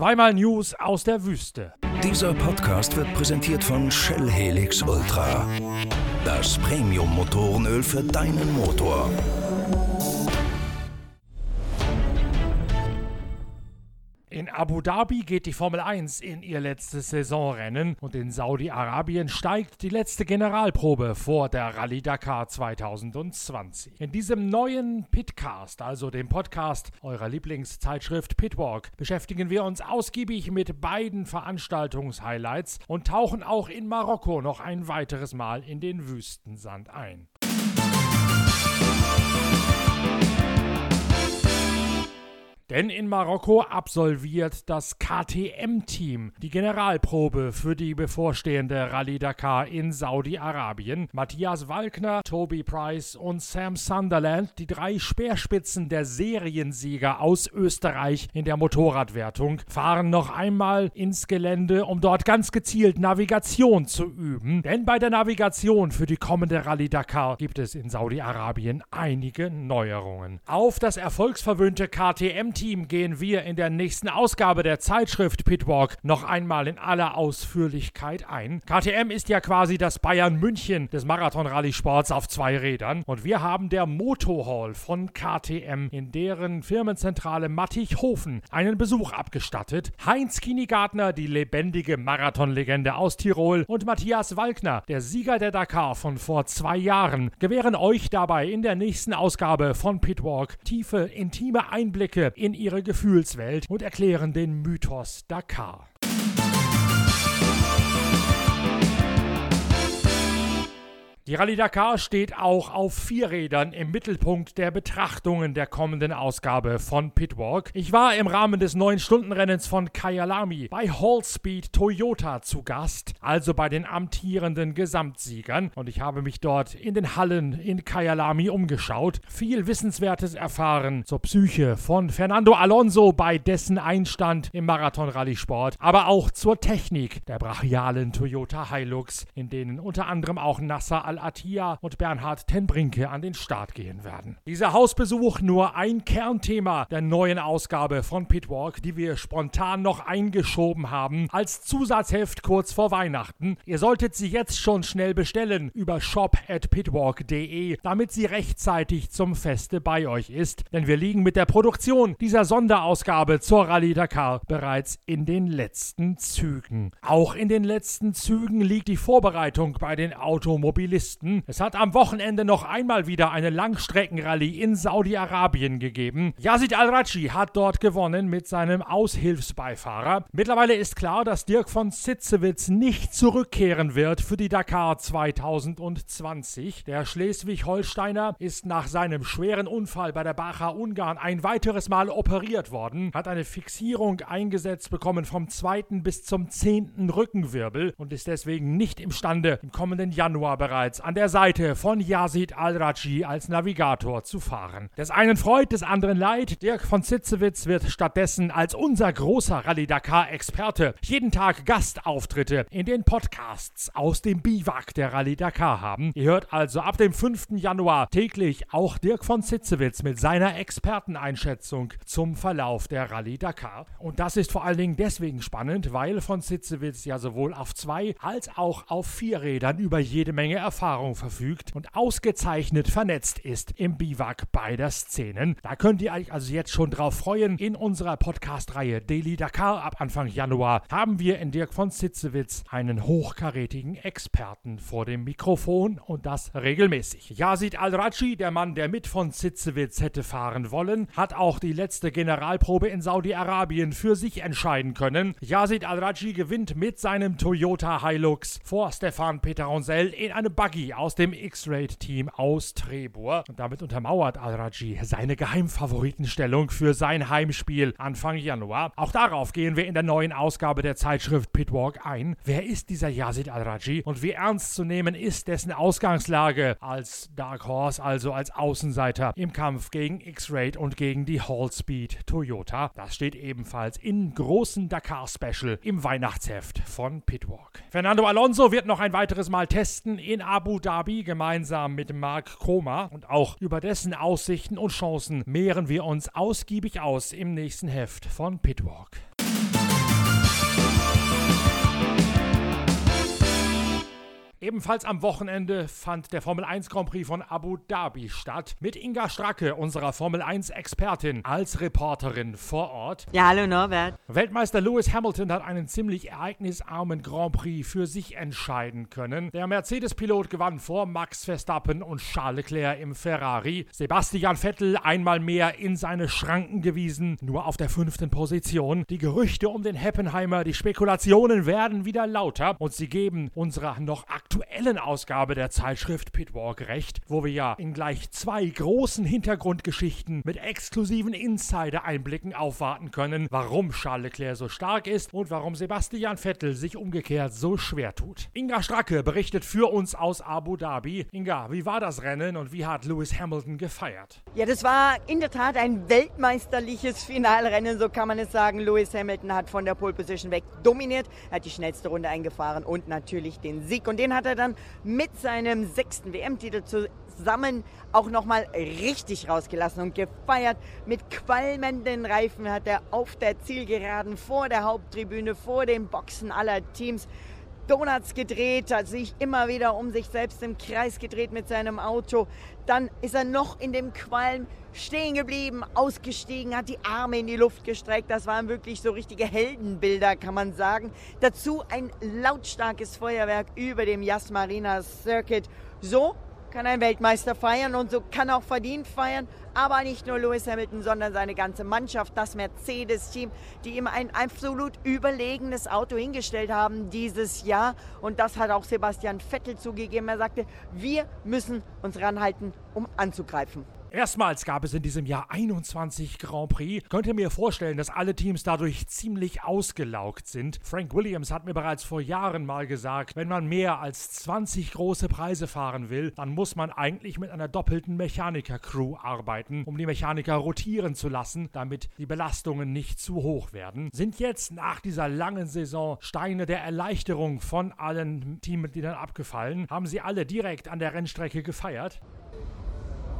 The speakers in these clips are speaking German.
Zweimal News aus der Wüste. Dieser Podcast wird präsentiert von Shell Helix Ultra. Das Premium-Motorenöl für deinen Motor. In Abu Dhabi geht die Formel 1 in ihr letztes Saisonrennen und in Saudi-Arabien steigt die letzte Generalprobe vor der Rallye Dakar 2020. In diesem neuen Pitcast, also dem Podcast eurer Lieblingszeitschrift Pitwalk, beschäftigen wir uns ausgiebig mit beiden Veranstaltungshighlights und tauchen auch in Marokko noch ein weiteres Mal in den Wüstensand ein. Denn in Marokko absolviert das KTM-Team die Generalprobe für die bevorstehende Rallye Dakar in Saudi-Arabien. Matthias Walkner, Toby Price und Sam Sunderland, die drei Speerspitzen der Seriensieger aus Österreich in der Motorradwertung, fahren noch einmal ins Gelände, um dort ganz gezielt Navigation zu üben. Denn bei der Navigation für die kommende Rallye Dakar gibt es in Saudi-Arabien einige Neuerungen. Auf das erfolgsverwöhnte KTM-Team Team gehen wir in der nächsten Ausgabe der Zeitschrift Pitwalk noch einmal in aller Ausführlichkeit ein. KTM ist ja quasi das Bayern München des Marathon-Rallye-Sports auf zwei Rädern und wir haben der Motorhall von KTM in deren Firmenzentrale Mattighofen einen Besuch abgestattet. Heinz Kinigartner, die lebendige Marathonlegende aus Tirol und Matthias Walkner, der Sieger der Dakar von vor zwei Jahren, gewähren euch dabei in der nächsten Ausgabe von Pitwalk tiefe, intime Einblicke in in ihre Gefühlswelt und erklären den Mythos Dakar. Die Rallye Dakar steht auch auf vier Rädern im Mittelpunkt der Betrachtungen der kommenden Ausgabe von Pitwalk. Ich war im Rahmen des 9-Stunden-Rennens von Kyalami bei Hallspeed Toyota zu Gast, also bei den amtierenden Gesamtsiegern. Und ich habe mich dort in den Hallen in Kyalami umgeschaut, viel Wissenswertes erfahren zur Psyche von Fernando Alonso bei dessen Einstand im Marathon-Rallye-Sport, aber auch zur Technik der brachialen Toyota Hilux, in denen unter anderem auch Nasser al Al-Attiyah und Bernhard Tenbrinke an den Start gehen werden. Dieser Hausbesuch nur ein Kernthema der neuen Ausgabe von Pitwalk, die wir spontan noch eingeschoben haben, als Zusatzheft kurz vor Weihnachten. Ihr solltet sie jetzt schon schnell bestellen über shop@pitwalk.de, damit sie rechtzeitig zum Feste bei euch ist, denn wir liegen mit der Produktion dieser Sonderausgabe zur Rallye Dakar bereits in den letzten Zügen. Auch in den letzten Zügen liegt die Vorbereitung bei den Automobilisten Pisten. Es hat am Wochenende noch einmal wieder eine Langstreckenrallye in Saudi-Arabien gegeben. Yazid Al-Raji hat dort gewonnen mit seinem Aushilfsbeifahrer. Mittlerweile ist klar, dass Dirk von Sitzewitz nicht zurückkehren wird für die Dakar 2020. Der Schleswig-Holsteiner ist nach seinem schweren Unfall bei der Bacha Ungarn ein weiteres Mal operiert worden, hat eine Fixierung eingesetzt bekommen vom zweiten bis zum zehnten Rückenwirbel und ist deswegen nicht imstande, im kommenden Januar bereits an der Seite von Yazid al-Raji als Navigator zu fahren. Des einen freut, des anderen leid. Dirk von Zitzewitz wird stattdessen als unser großer Rallye Dakar-Experte jeden Tag Gastauftritte in den Podcasts aus dem Biwak der Rallye Dakar haben. Ihr hört also ab dem 5. Januar täglich auch Dirk von Zitzewitz mit seiner Experteneinschätzung zum Verlauf der Rallye Dakar. Und das ist vor allen Dingen deswegen spannend, weil von Zitzewitz ja sowohl auf zwei als auch auf vier Rädern über jede Menge Erfahrung Erfahrung verfügt und ausgezeichnet vernetzt ist im Biwak beider Szenen. Da könnt ihr euch also jetzt schon drauf freuen. In unserer Podcast-Reihe Daily Dakar ab Anfang Januar haben wir in Dirk von Sitzewitz einen hochkarätigen Experten vor dem Mikrofon und das regelmäßig. Yazid Al-Raji, der Mann, der mit von Sitzewitz hätte fahren wollen, hat auch die letzte Generalprobe in Saudi-Arabien für sich entscheiden können. Yazid Al-Raji gewinnt mit seinem Toyota Hilux vor Stefan Peteronsel in einem Buggy Rookie aus dem X-Raid-Team aus Trebur. Und damit untermauert Al-Raji seine Geheimfavoritenstellung für sein Heimspiel Anfang Januar. Auch darauf gehen wir in der neuen Ausgabe der Zeitschrift Pitwalk ein. Wer ist dieser Yazid Al-Raji und wie ernst zu nehmen ist dessen Ausgangslage als Dark Horse, also als Außenseiter im Kampf gegen X-Raid und gegen die Hallspeed Toyota? Das steht ebenfalls im großen Dakar-Special im Weihnachtsheft von Pitwalk. Fernando Alonso wird noch ein weiteres Mal testen in Abu Abu Dhabi gemeinsam mit Mark Koma und auch über dessen Aussichten und Chancen mehren wir uns ausgiebig aus im nächsten Heft von Pitwalk. Ebenfalls am Wochenende fand der Formel 1 Grand Prix von Abu Dhabi statt, mit Inga Stracke, unserer Formel 1 Expertin, als Reporterin vor Ort. Ja, hallo Norbert. Weltmeister Lewis Hamilton hat einen ziemlich ereignisarmen Grand Prix für sich entscheiden können. Der Mercedes-Pilot gewann vor Max Verstappen und Charles Leclerc im Ferrari. Sebastian Vettel einmal mehr in seine Schranken gewiesen, nur auf der fünften Position. Die Gerüchte um den Heppenheimer, die Spekulationen werden wieder lauter und sie geben unserer noch aktuellen Ausgabe der Zeitschrift Pitwalk recht, wo wir ja in gleich zwei großen Hintergrundgeschichten mit exklusiven Insider-Einblicken aufwarten können, warum Charles Leclerc so stark ist und warum Sebastian Vettel sich umgekehrt so schwer tut. Inga Stracke berichtet für uns aus Abu Dhabi. Inga, wie war das Rennen und wie hat Lewis Hamilton gefeiert? Ja, das war in der Tat ein weltmeisterliches Finalrennen, so kann man es sagen. Lewis Hamilton hat von der Pole Position weg dominiert, hat die schnellste Runde eingefahren und natürlich den Sieg. Und den hat er dann mit seinem sechsten WM-Titel zusammen auch nochmal richtig rausgelassen und gefeiert. Mit qualmenden Reifen hat er auf der Zielgeraden vor der Haupttribüne, vor den Boxen aller Teams Donuts gedreht, hat sich immer wieder um sich selbst im Kreis gedreht mit seinem Auto. Dann ist er noch in dem Qualm stehen geblieben, ausgestiegen, hat die Arme in die Luft gestreckt. Das waren wirklich so richtige Heldenbilder, kann man sagen. Dazu ein lautstarkes Feuerwerk über dem Yas Marina Circuit. So kann ein Weltmeister feiern und so kann auch verdient feiern. Aber nicht nur Lewis Hamilton, sondern seine ganze Mannschaft, das Mercedes-Team, die ihm ein absolut überlegenes Auto hingestellt haben dieses Jahr. Und das hat auch Sebastian Vettel zugegeben. Er sagte, wir müssen uns ranhalten, um anzugreifen. Erstmals gab es in diesem Jahr 21 Grand Prix. Könnte mir vorstellen, dass alle Teams dadurch ziemlich ausgelaugt sind. Frank Williams hat mir bereits vor Jahren mal gesagt, wenn man mehr als 20 große Preise fahren will, dann muss man eigentlich mit einer doppelten Mechaniker-Crew arbeiten, um die Mechaniker rotieren zu lassen, damit die Belastungen nicht zu hoch werden. Sind jetzt nach dieser langen Saison Steine der Erleichterung von allen Teammitgliedern abgefallen? Haben sie alle direkt an der Rennstrecke gefeiert?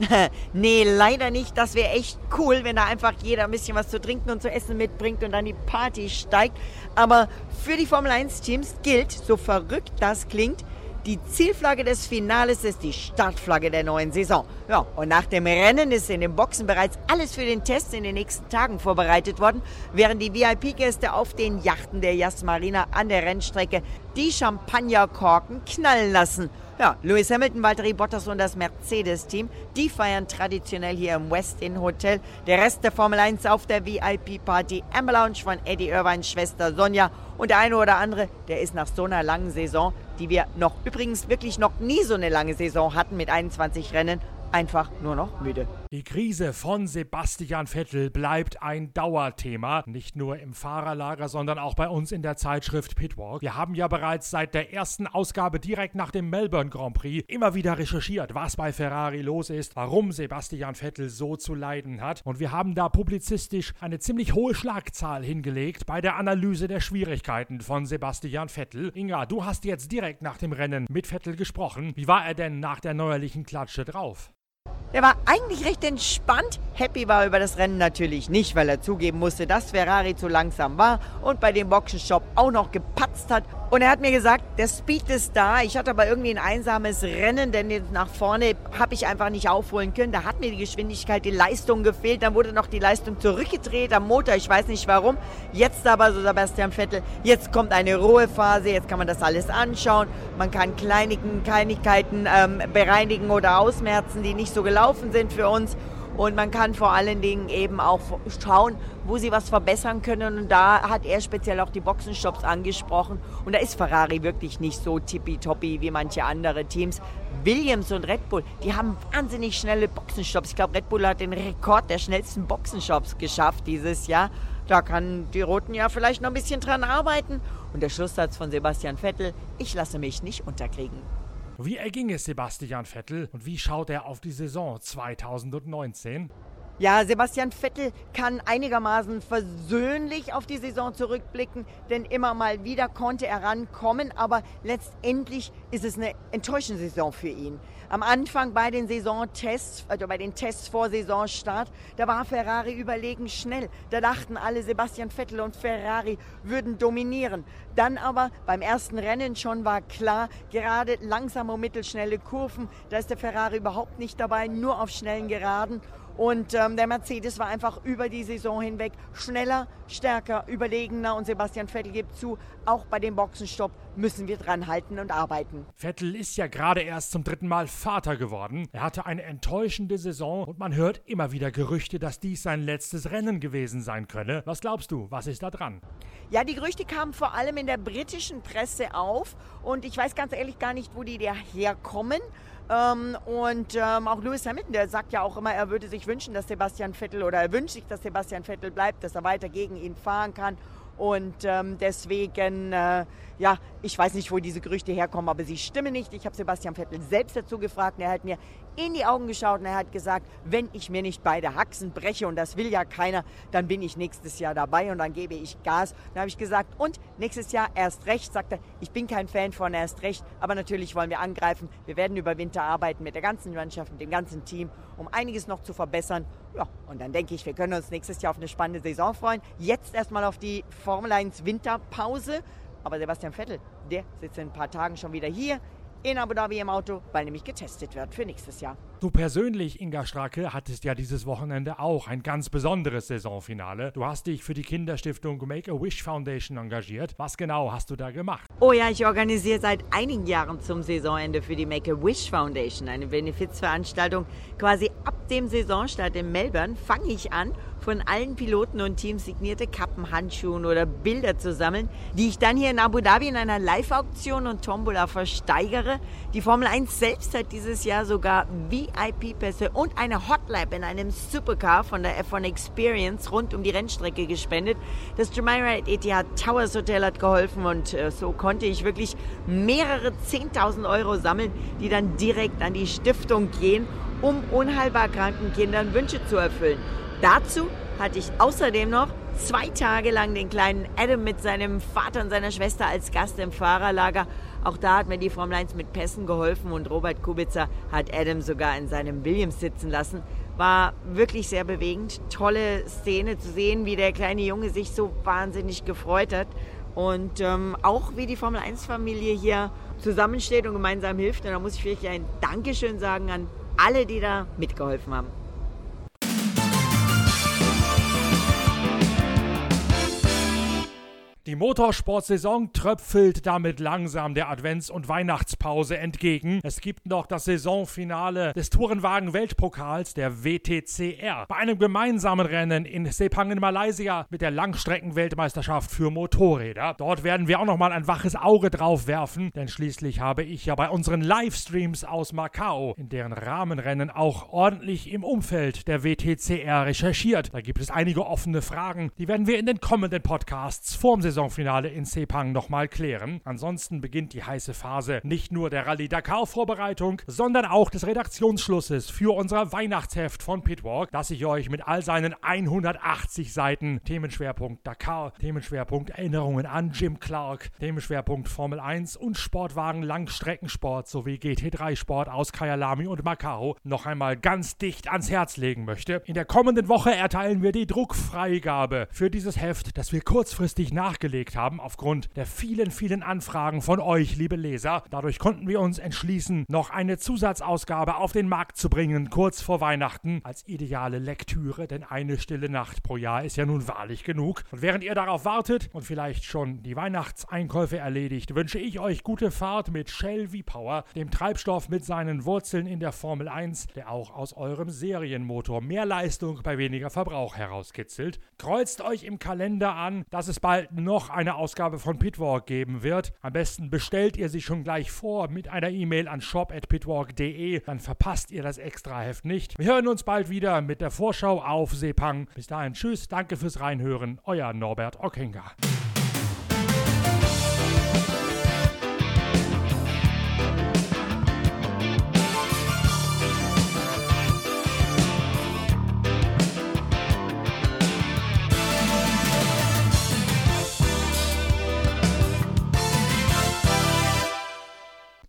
nee, leider nicht. Das wäre echt cool, wenn da einfach jeder ein bisschen was zu trinken und zu essen mitbringt und dann die Party steigt. Aber für die Formel 1 Teams gilt, so verrückt das klingt, die Zielflagge des Finales ist die Startflagge der neuen Saison. Ja, und nach dem Rennen ist in den Boxen bereits alles für den Test in den nächsten Tagen vorbereitet worden, während die VIP-Gäste auf den Yachten der Yas Marina an der Rennstrecke die Champagnerkorken knallen lassen. Ja, Lewis Hamilton, Valtteri Bottas und das Mercedes-Team, die feiern traditionell hier im West Inn Hotel. Der Rest der Formel 1 auf der VIP-Party Amber Lounge von Eddie Irvines Schwester Sonja. Und der eine oder andere, der ist nach so einer langen Saison, die wir noch übrigens wirklich noch nie so eine lange Saison hatten mit 21 Rennen, einfach nur noch müde. Die Krise von Sebastian Vettel bleibt ein Dauerthema, nicht nur im Fahrerlager, sondern auch bei uns in der Zeitschrift Pitwalk. Wir haben ja bereits seit der ersten Ausgabe direkt nach dem Melbourne Grand Prix immer wieder recherchiert, was bei Ferrari los ist, warum Sebastian Vettel so zu leiden hat und wir haben da publizistisch eine ziemlich hohe Schlagzahl hingelegt bei der Analyse der Schwierigkeiten von Sebastian Vettel. Inga, du hast jetzt direkt nach dem Rennen mit Vettel gesprochen. Wie war er denn nach der neuerlichen Klatsche drauf? Der war eigentlich recht entspannt. Happy war über das Rennen natürlich nicht, weil er zugeben musste, dass Ferrari zu langsam war und bei dem Boxenstopp auch noch gepatzt hat. Und er hat mir gesagt, der Speed ist da. Ich hatte aber irgendwie ein einsames Rennen, denn nach vorne habe ich einfach nicht aufholen können. Da hat mir die Geschwindigkeit, die Leistung gefehlt. Dann wurde noch die Leistung zurückgedreht am Motor. Ich weiß nicht warum. Jetzt aber, so Sebastian Vettel, jetzt kommt eine Ruhephase. Jetzt kann man das alles anschauen. Man kann Kleinigkeiten ähm, bereinigen oder ausmerzen, die nicht so gelaufen sind für uns. Und man kann vor allen Dingen eben auch schauen, wo sie was verbessern können. Und da hat er speziell auch die Boxenstops angesprochen. Und da ist Ferrari wirklich nicht so tippitoppi wie manche andere Teams. Williams und Red Bull, die haben wahnsinnig schnelle Boxenstops. Ich glaube, Red Bull hat den Rekord der schnellsten Boxenstops geschafft dieses Jahr. Da kann die Roten ja vielleicht noch ein bisschen dran arbeiten. Und der Schlusssatz von Sebastian Vettel, ich lasse mich nicht unterkriegen. Wie erging es Sebastian Vettel und wie schaut er auf die Saison 2019? Ja, Sebastian Vettel kann einigermaßen versöhnlich auf die Saison zurückblicken, denn immer mal wieder konnte er rankommen, aber letztendlich ist es eine enttäuschende Saison für ihn. Am Anfang bei den Saisontests, also bei den Tests vor Saisonstart, da war Ferrari überlegen schnell. Da dachten alle, Sebastian Vettel und Ferrari würden dominieren. Dann aber beim ersten Rennen schon war klar, gerade langsame und mittelschnelle Kurven, da ist der Ferrari überhaupt nicht dabei, nur auf schnellen Geraden. Und ähm, der Mercedes war einfach über die Saison hinweg schneller, stärker, überlegener und Sebastian Vettel gibt zu, auch bei dem Boxenstopp müssen wir dran halten und arbeiten. Vettel ist ja gerade erst zum dritten Mal Vater geworden. Er hatte eine enttäuschende Saison und man hört immer wieder Gerüchte, dass dies sein letztes Rennen gewesen sein könne. Was glaubst du, was ist da dran? Ja, die Gerüchte kamen vor allem in der britischen Presse auf und ich weiß ganz ehrlich gar nicht, wo die daherkommen. Ähm, und ähm, auch Lewis Hamilton, der sagt ja auch immer, er würde sich wünschen, dass Sebastian Vettel oder er wünscht sich, dass Sebastian Vettel bleibt, dass er weiter gegen ihn fahren kann. Und ähm, deswegen, äh, ja, ich weiß nicht, wo diese Gerüchte herkommen, aber sie stimmen nicht. Ich habe Sebastian Vettel selbst dazu gefragt und er hat mir in die Augen geschaut und er hat gesagt, wenn ich mir nicht beide Haxen breche und das will ja keiner, dann bin ich nächstes Jahr dabei und dann gebe ich Gas. Dann habe ich gesagt, und nächstes Jahr erst recht, sagt er, ich bin kein Fan von erst recht, aber natürlich wollen wir angreifen. Wir werden über Winter arbeiten mit der ganzen Mannschaft, mit dem ganzen Team, um einiges noch zu verbessern. Ja, und dann denke ich, wir können uns nächstes Jahr auf eine spannende Saison freuen. Jetzt erstmal auf die Formel 1 Winterpause. Aber Sebastian Vettel, der sitzt in ein paar Tagen schon wieder hier in Abu Dhabi im Auto, weil nämlich getestet wird für nächstes Jahr. Du persönlich, Inga Stracke, hattest ja dieses Wochenende auch ein ganz besonderes Saisonfinale. Du hast dich für die Kinderstiftung Make-A-Wish Foundation engagiert. Was genau hast du da gemacht? Oh ja, ich organisiere seit einigen Jahren zum Saisonende für die Make-A-Wish Foundation eine Benefizveranstaltung. Quasi ab dem Saisonstart in Melbourne fange ich an von allen Piloten und Teams signierte Kappen, Handschuhen oder Bilder zu sammeln, die ich dann hier in Abu Dhabi in einer Live-Auktion und Tombola versteigere. Die Formel 1 selbst hat dieses Jahr sogar VIP-Pässe und eine Hotlap in einem Supercar von der F1 Experience rund um die Rennstrecke gespendet. Das Jumeirah Etihad Towers Hotel hat geholfen und äh, so konnte ich wirklich mehrere 10.000 Euro sammeln, die dann direkt an die Stiftung gehen, um unheilbar kranken Kindern Wünsche zu erfüllen. Dazu hatte ich außerdem noch zwei Tage lang den kleinen Adam mit seinem Vater und seiner Schwester als Gast im Fahrerlager. Auch da hat mir die Formel 1 mit Pässen geholfen und Robert Kubica hat Adam sogar in seinem Williams sitzen lassen. War wirklich sehr bewegend. Tolle Szene zu sehen, wie der kleine Junge sich so wahnsinnig gefreut hat. Und ähm, auch wie die Formel 1-Familie hier zusammensteht und gemeinsam hilft. Und da muss ich wirklich ein Dankeschön sagen an alle, die da mitgeholfen haben. Die Motorsportsaison tröpfelt damit langsam der Advents- und Weihnachtspause entgegen. Es gibt noch das Saisonfinale des Tourenwagen-Weltpokals der WTCR. Bei einem gemeinsamen Rennen in Sepang in Malaysia mit der Langstrecken-Weltmeisterschaft für Motorräder. Dort werden wir auch noch mal ein waches Auge drauf werfen, denn schließlich habe ich ja bei unseren Livestreams aus Macau in deren Rahmenrennen auch ordentlich im Umfeld der WTCR recherchiert. Da gibt es einige offene Fragen, die werden wir in den kommenden Podcasts vorm Saison Saisonfinale in Sepang nochmal klären. Ansonsten beginnt die heiße Phase nicht nur der Rallye Dakar Vorbereitung, sondern auch des Redaktionsschlusses für unser Weihnachtsheft von Pitwalk, das ich euch mit all seinen 180 Seiten Themenschwerpunkt Dakar, Themenschwerpunkt Erinnerungen an Jim Clark, Themenschwerpunkt Formel 1 und Sportwagen Langstreckensport sowie GT3 Sport aus Kyalami und Macau noch einmal ganz dicht ans Herz legen möchte. In der kommenden Woche erteilen wir die Druckfreigabe für dieses Heft, das wir kurzfristig nachgehen nachgelegt haben aufgrund der vielen, vielen Anfragen von euch, liebe Leser. Dadurch konnten wir uns entschließen, noch eine Zusatzausgabe auf den Markt zu bringen, kurz vor Weihnachten, als ideale Lektüre, denn eine stille Nacht pro Jahr ist ja nun wahrlich genug. Und während ihr darauf wartet und vielleicht schon die Weihnachtseinkäufe erledigt, wünsche ich euch gute Fahrt mit Shell V-Power, dem Treibstoff mit seinen Wurzeln in der Formel 1, der auch aus eurem Serienmotor mehr Leistung bei weniger Verbrauch herauskitzelt. Kreuzt euch im Kalender an, dass es bald noch noch eine Ausgabe von Pitwalk geben wird. Am besten bestellt ihr sie schon gleich vor mit einer E-Mail an shop@pitwalk.de, dann verpasst ihr das Extraheft nicht. Wir hören uns bald wieder mit der Vorschau auf Sepang. Bis dahin tschüss, danke fürs Reinhören, euer Norbert Ockinger.